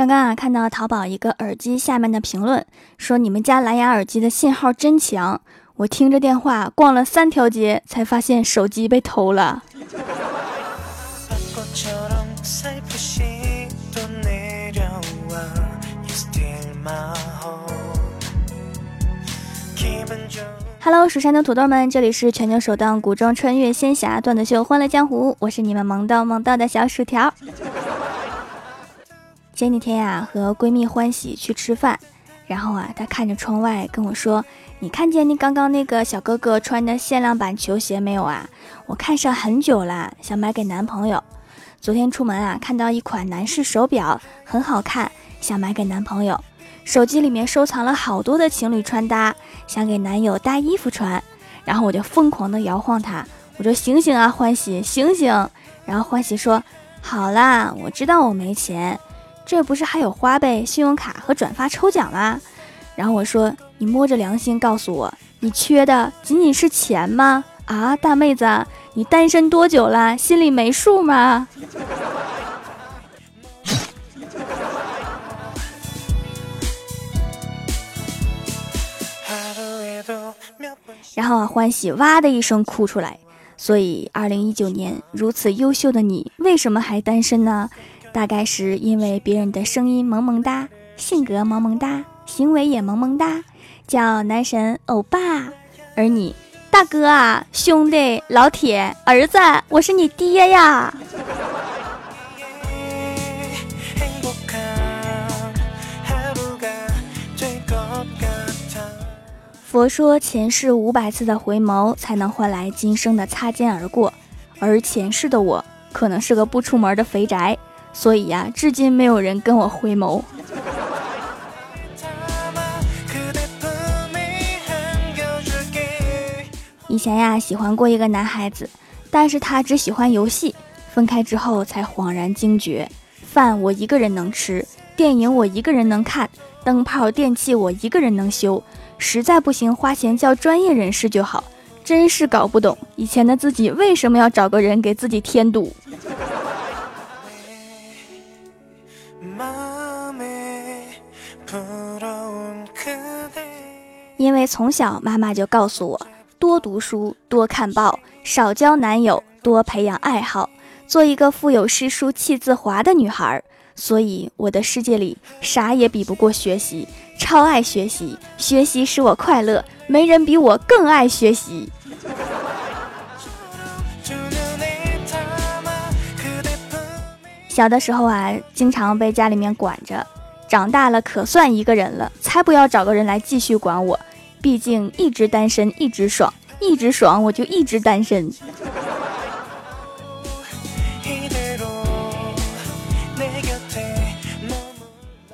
刚刚啊，看到淘宝一个耳机下面的评论，说你们家蓝牙耳机的信号真强。我听着电话逛了三条街，才发现手机被偷了。Hello，蜀山的土豆们，这里是全球首档古装穿越仙侠段子秀《欢乐江湖》，我是你们萌到萌到的小薯条。前几天呀，和闺蜜欢喜去吃饭，然后啊，她看着窗外跟我说：“你看见你刚刚那个小哥哥穿的限量版球鞋没有啊？我看上很久了，想买给男朋友。昨天出门啊，看到一款男士手表很好看，想买给男朋友。手机里面收藏了好多的情侣穿搭，想给男友搭衣服穿。然后我就疯狂的摇晃它，我说醒醒啊，欢喜醒醒！然后欢喜说：好啦，我知道我没钱。”这不是还有花呗、信用卡和转发抽奖吗？然后我说：“你摸着良心告诉我，你缺的仅仅是钱吗？啊，大妹子，你单身多久了？心里没数吗？” 然后啊，欢喜哇的一声哭出来。所以，二零一九年如此优秀的你，为什么还单身呢？大概是因为别人的声音萌萌哒，性格萌萌哒，行为也萌萌哒，叫男神欧巴，而你大哥啊，兄弟，老铁，儿子，我是你爹呀。佛说前世五百次的回眸才能换来今生的擦肩而过，而前世的我可能是个不出门的肥宅。所以呀，至今没有人跟我回眸。以前呀，喜欢过一个男孩子，但是他只喜欢游戏。分开之后才恍然惊觉，饭我一个人能吃，电影我一个人能看，灯泡电器我一个人能修。实在不行，花钱叫专业人士就好。真是搞不懂，以前的自己为什么要找个人给自己添堵。因为从小妈妈就告诉我，多读书，多看报，少交男友，多培养爱好，做一个腹有诗书气自华的女孩。所以我的世界里啥也比不过学习，超爱学习，学习使我快乐，没人比我更爱学习。小的时候啊，经常被家里面管着，长大了可算一个人了，才不要找个人来继续管我。毕竟一直单身一直爽，一直爽我就一直单身。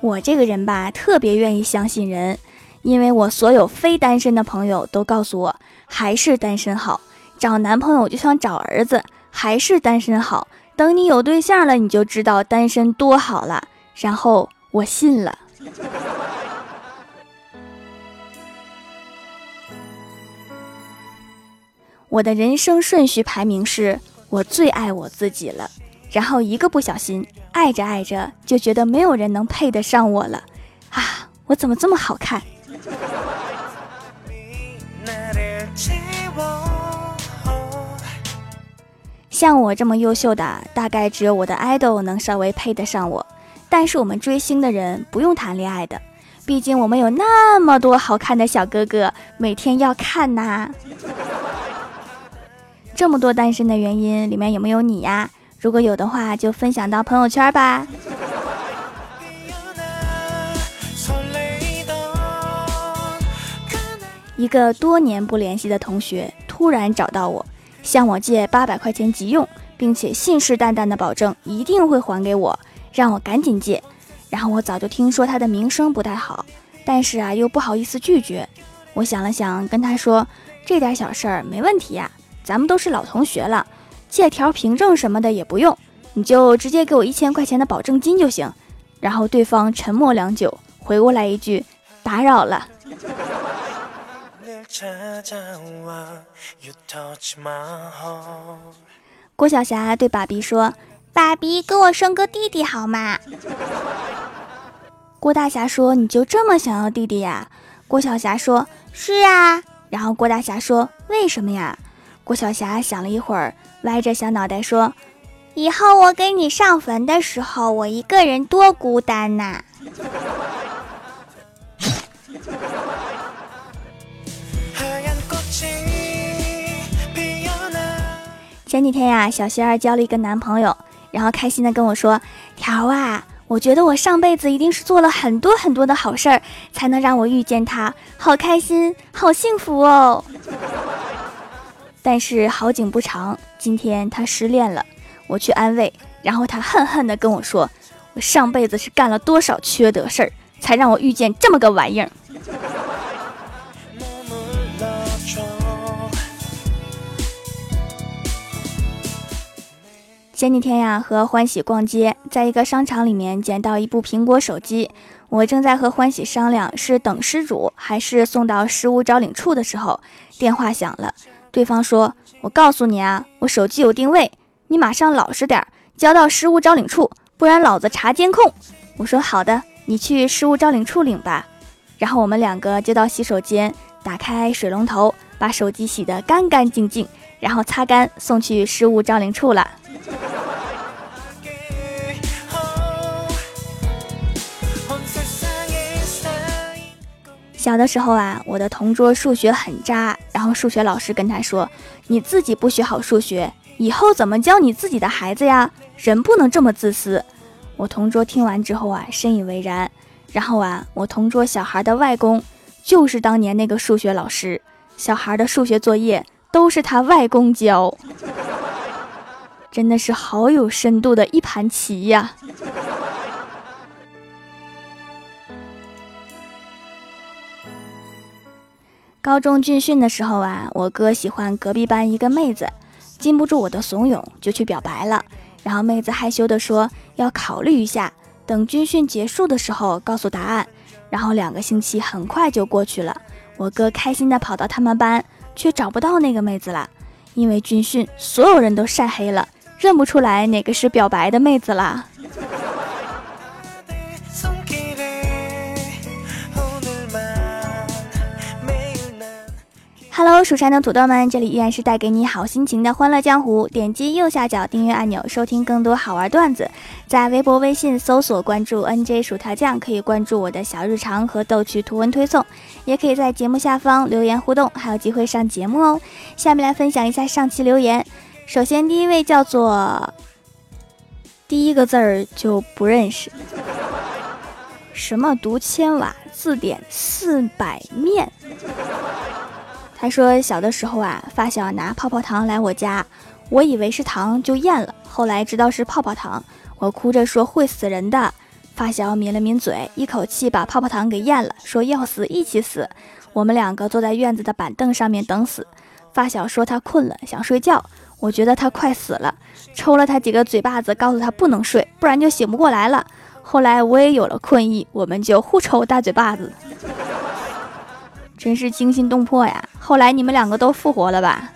我这个人吧，特别愿意相信人，因为我所有非单身的朋友都告诉我，还是单身好，找男朋友就像找儿子，还是单身好。等你有对象了，你就知道单身多好了。然后我信了。我的人生顺序排名是：我最爱我自己了，然后一个不小心，爱着爱着就觉得没有人能配得上我了，啊，我怎么这么好看？像我这么优秀的，大概只有我的 idol 能稍微配得上我。但是我们追星的人不用谈恋爱的，毕竟我们有那么多好看的小哥哥，每天要看呐。这么多单身的原因，里面有没有你呀？如果有的话，就分享到朋友圈吧。一个多年不联系的同学突然找到我，向我借八百块钱急用，并且信誓旦旦的保证一定会还给我，让我赶紧借。然后我早就听说他的名声不太好，但是啊又不好意思拒绝。我想了想，跟他说：“这点小事儿没问题呀。”咱们都是老同学了，借条凭证什么的也不用，你就直接给我一千块钱的保证金就行。然后对方沉默良久，回过来一句：“打扰了。”郭晓霞对爸比说：“爸比，给我生个弟弟好吗？”郭大侠说：“你就这么想要弟弟呀？”郭晓霞说：“是啊。”然后郭大侠说：“为什么呀？”郭晓霞想了一会儿，歪着小脑袋说：“以后我给你上坟的时候，我一个人多孤单呐。”前几天呀，小仙儿交了一个男朋友，然后开心的跟我说：“条啊，我觉得我上辈子一定是做了很多很多的好事儿，才能让我遇见他，好开心，好幸福哦。”但是好景不长，今天他失恋了，我去安慰，然后他恨恨的跟我说：“我上辈子是干了多少缺德事儿，才让我遇见这么个玩意儿。”前几天呀，和欢喜逛街，在一个商场里面捡到一部苹果手机。我正在和欢喜商量是等失主还是送到失物招领处的时候，电话响了。对方说：“我告诉你啊，我手机有定位，你马上老实点，交到失物招领处，不然老子查监控。”我说：“好的，你去失物招领处领吧。”然后我们两个就到洗手间，打开水龙头，把手机洗得干干净净，然后擦干，送去失物招领处了。小的时候啊，我的同桌数学很渣，然后数学老师跟他说：“你自己不学好数学，以后怎么教你自己的孩子呀？人不能这么自私。”我同桌听完之后啊，深以为然。然后啊，我同桌小孩的外公就是当年那个数学老师，小孩的数学作业都是他外公教，真的是好有深度的一盘棋呀。高中军训的时候啊，我哥喜欢隔壁班一个妹子，禁不住我的怂恿，就去表白了。然后妹子害羞的说要考虑一下，等军训结束的时候告诉答案。然后两个星期很快就过去了，我哥开心的跑到他们班，却找不到那个妹子了，因为军训所有人都晒黑了，认不出来哪个是表白的妹子了。Hello，蜀山的土豆们，这里依然是带给你好心情的欢乐江湖。点击右下角订阅按钮，收听更多好玩段子。在微博、微信搜索关注 NJ 薯条酱，可以关注我的小日常和逗趣图文推送，也可以在节目下方留言互动，还有机会上节目哦。下面来分享一下上期留言。首先，第一位叫做第一个字儿就不认识，什么读千瓦字典四百面。他说：“小的时候啊，发小拿泡泡糖来我家，我以为是糖就咽了，后来知道是泡泡糖，我哭着说会死人的。发小抿了抿嘴，一口气把泡泡糖给咽了，说要死一起死。我们两个坐在院子的板凳上面等死。发小说他困了，想睡觉，我觉得他快死了，抽了他几个嘴巴子，告诉他不能睡，不然就醒不过来了。后来我也有了困意，我们就互抽大嘴巴子。”真是惊心动魄呀！后来你们两个都复活了吧？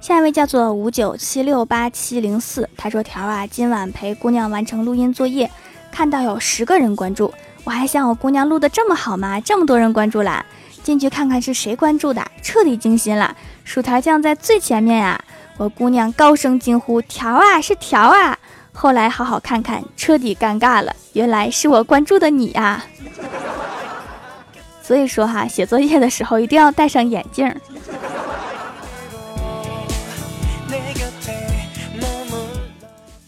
下一位叫做五九七六八七零四，他说：“条啊，今晚陪姑娘完成录音作业，看到有十个人关注，我还想我姑娘录的这么好吗？这么多人关注啦！进去看看是谁关注的，彻底惊心了。薯条酱在最前面呀！”我姑娘高声惊呼：“条啊，是条啊！”后来好好看看，彻底尴尬了，原来是我关注的你啊！所以说哈，写作业的时候一定要戴上眼镜。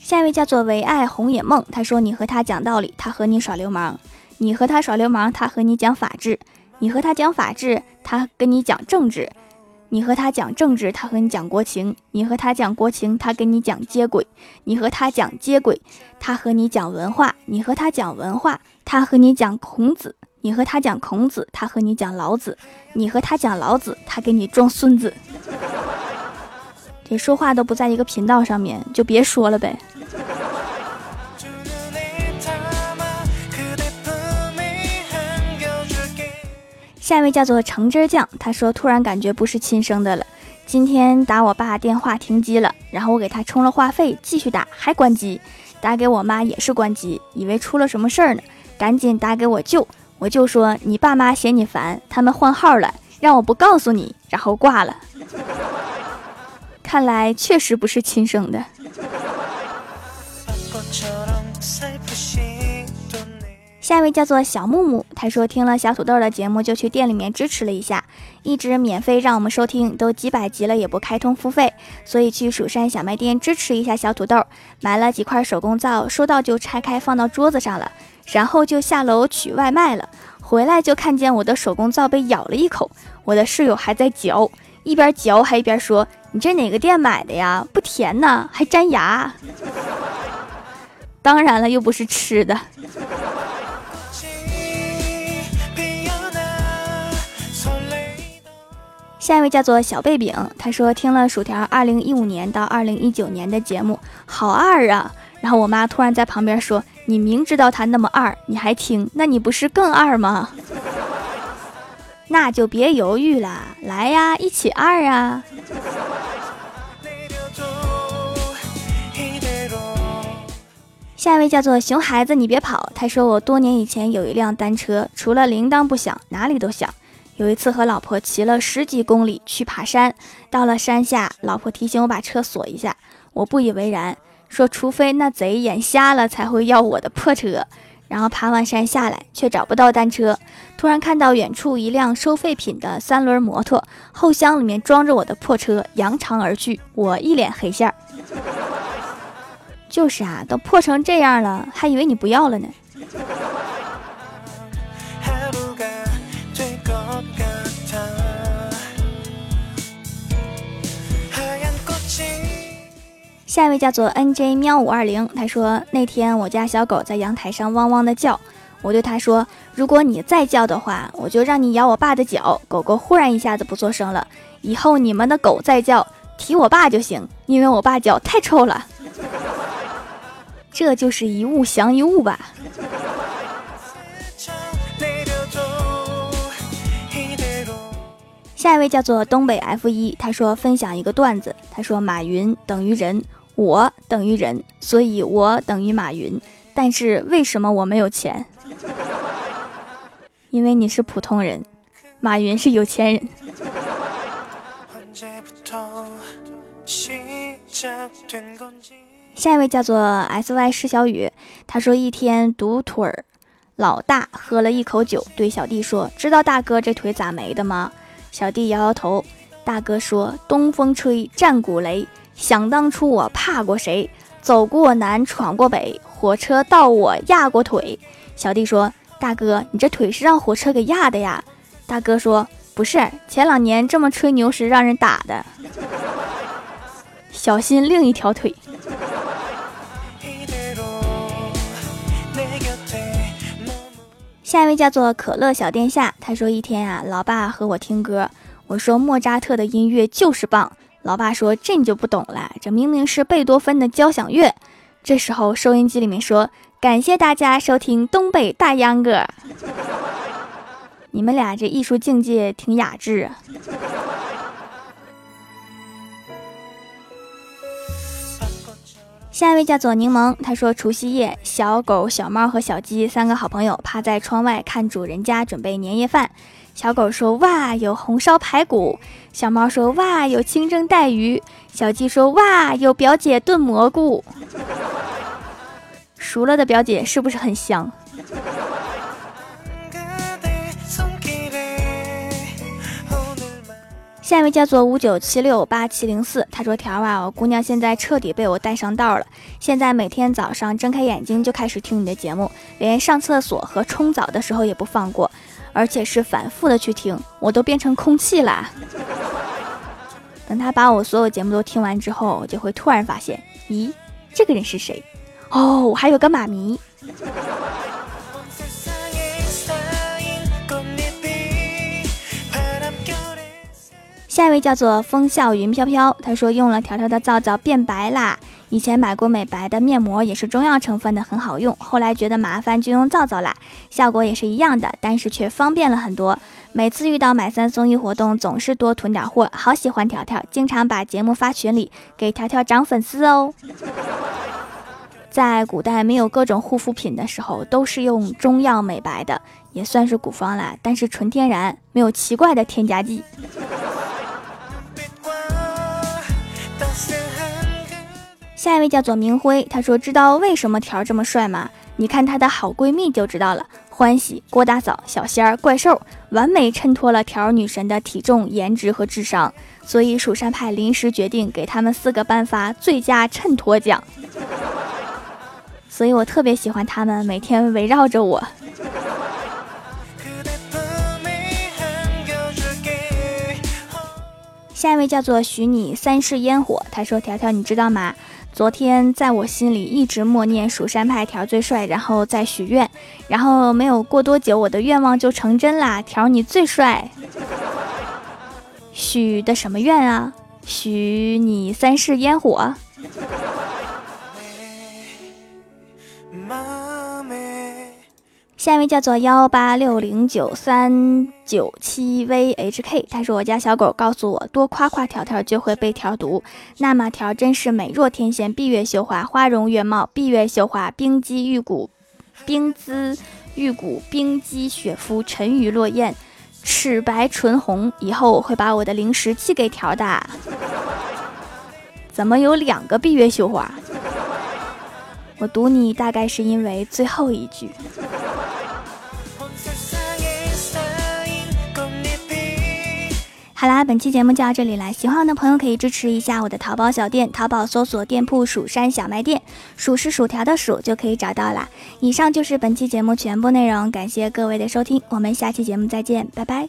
下一位叫做唯爱红野梦，他说：“你和他讲道理，他和你耍流氓；你和他耍流氓，他和你讲法治；你和他讲法治，他跟你讲政治。”你和他讲政治，他和你讲国情；你和他讲国情，他跟你讲接轨；你和他讲接轨，他和你讲文化；你和他讲文化，他和你讲孔子；你和他讲孔子，他和你讲老子；你和他讲老子，他给你装孙子。这说话都不在一个频道上面，就别说了呗。下一位叫做橙汁酱，他说突然感觉不是亲生的了，今天打我爸电话停机了，然后我给他充了话费，继续打还关机，打给我妈也是关机，以为出了什么事儿呢，赶紧打给我舅，我舅说你爸妈嫌你烦，他们换号了，让我不告诉你，然后挂了。看来确实不是亲生的。下一位叫做小木木，他说听了小土豆的节目就去店里面支持了一下，一直免费让我们收听，都几百集了也不开通付费，所以去蜀山小卖店支持一下小土豆，买了几块手工皂，收到就拆开放到桌子上了，然后就下楼取外卖了，回来就看见我的手工皂被咬了一口，我的室友还在嚼，一边嚼还一边说：“你这哪个店买的呀？不甜呢，还粘牙。”当然了，又不是吃的。下一位叫做小贝饼，他说听了薯条二零一五年到二零一九年的节目，好二啊！然后我妈突然在旁边说：“你明知道他那么二，你还听，那你不是更二吗？”那就别犹豫了，来呀，一起二啊！下一位叫做熊孩子，你别跑。他说我多年以前有一辆单车，除了铃铛不响，哪里都响。有一次和老婆骑了十几公里去爬山，到了山下，老婆提醒我把车锁一下，我不以为然，说除非那贼眼瞎了才会要我的破车。然后爬完山下来，却找不到单车，突然看到远处一辆收废品的三轮摩托，后箱里面装着我的破车，扬长而去，我一脸黑线儿。就是啊，都破成这样了，还以为你不要了呢。下一位叫做 N J 喵五二零，他说那天我家小狗在阳台上汪汪的叫，我对他说，如果你再叫的话，我就让你咬我爸的脚。狗狗忽然一下子不作声了，以后你们的狗再叫，提我爸就行，因为我爸脚太臭了。这就是一物降一物吧。下一位叫做东北 F 一，他说分享一个段子，他说马云等于人。我等于人，所以我等于马云。但是为什么我没有钱？因为你是普通人，马云是有钱人。下一位叫做 S Y 施小雨，他说一天独腿儿老大喝了一口酒，对小弟说：“知道大哥这腿咋没的吗？”小弟摇摇头。大哥说：“东风吹，战鼓擂。”想当初我怕过谁？走过南，闯过北，火车到我压过腿。小弟说：“大哥，你这腿是让火车给压的呀？”大哥说：“不是，前两年这么吹牛时让人打的。”小心另一条腿。下一位叫做可乐小殿下，他说：“一天啊，老爸和我听歌，我说莫扎特的音乐就是棒。”老爸说：“这你就不懂了，这明明是贝多芬的交响乐。”这时候收音机里面说：“感谢大家收听东北大秧歌。” 你们俩这艺术境界挺雅致啊。下一位叫做柠檬，他说：“除夕夜，小狗、小猫和小鸡三个好朋友趴在窗外看主人家准备年夜饭。”小狗说：“哇，有红烧排骨。”小猫说：“哇，有清蒸带鱼。”小鸡说：“哇，有表姐炖蘑菇。”熟了的表姐是不是很香？下一位叫做五九七六八七零四，他说：“条啊，我姑娘现在彻底被我带上道了，现在每天早上睁开眼睛就开始听你的节目，连上厕所和冲澡的时候也不放过。”而且是反复的去听，我都变成空气啦。等他把我所有节目都听完之后，我就会突然发现，咦，这个人是谁？哦，我还有个妈咪。下一位叫做风笑云飘飘，他说用了条条的皂皂变白啦。以前买过美白的面膜，也是中药成分的，很好用。后来觉得麻烦，就用皂皂啦，效果也是一样的，但是却方便了很多。每次遇到买三送一活动，总是多囤点货，好喜欢条条，经常把节目发群里，给条条涨粉丝哦。在古代没有各种护肤品的时候，都是用中药美白的，也算是古方啦，但是纯天然，没有奇怪的添加剂。下一位叫做明辉，他说：“知道为什么条这么帅吗？你看她的好闺蜜就知道了。欢喜、郭大嫂、小仙儿、怪兽，完美衬托了条女神的体重、颜值和智商。所以蜀山派临时决定给他们四个颁发最佳衬托奖。所以我特别喜欢他们，每天围绕着我。”下一位叫做许你三世烟火，他说：“条条，你知道吗？”昨天在我心里一直默念蜀山派条最帅，然后再许愿，然后没有过多久，我的愿望就成真啦！条你最帅，许的什么愿啊？许你三世烟火。下一位叫做幺八六零九三九七 vhk，他说我家小狗告诉我，多夸夸条条就会被条毒。那么条真是美若天仙，闭月羞花，花容月貌，闭月羞花，冰肌玉骨，冰姿玉骨，冰肌雪肤，沉鱼落雁，齿白唇红。以后我会把我的零食寄给条的。怎么有两个闭月羞花？我读你大概是因为最后一句。好啦，本期节目就到这里啦。喜欢我的朋友可以支持一下我的淘宝小店，淘宝搜索店铺“蜀山小卖店”，数是薯条的数就可以找到啦。以上就是本期节目全部内容，感谢各位的收听，我们下期节目再见，拜拜。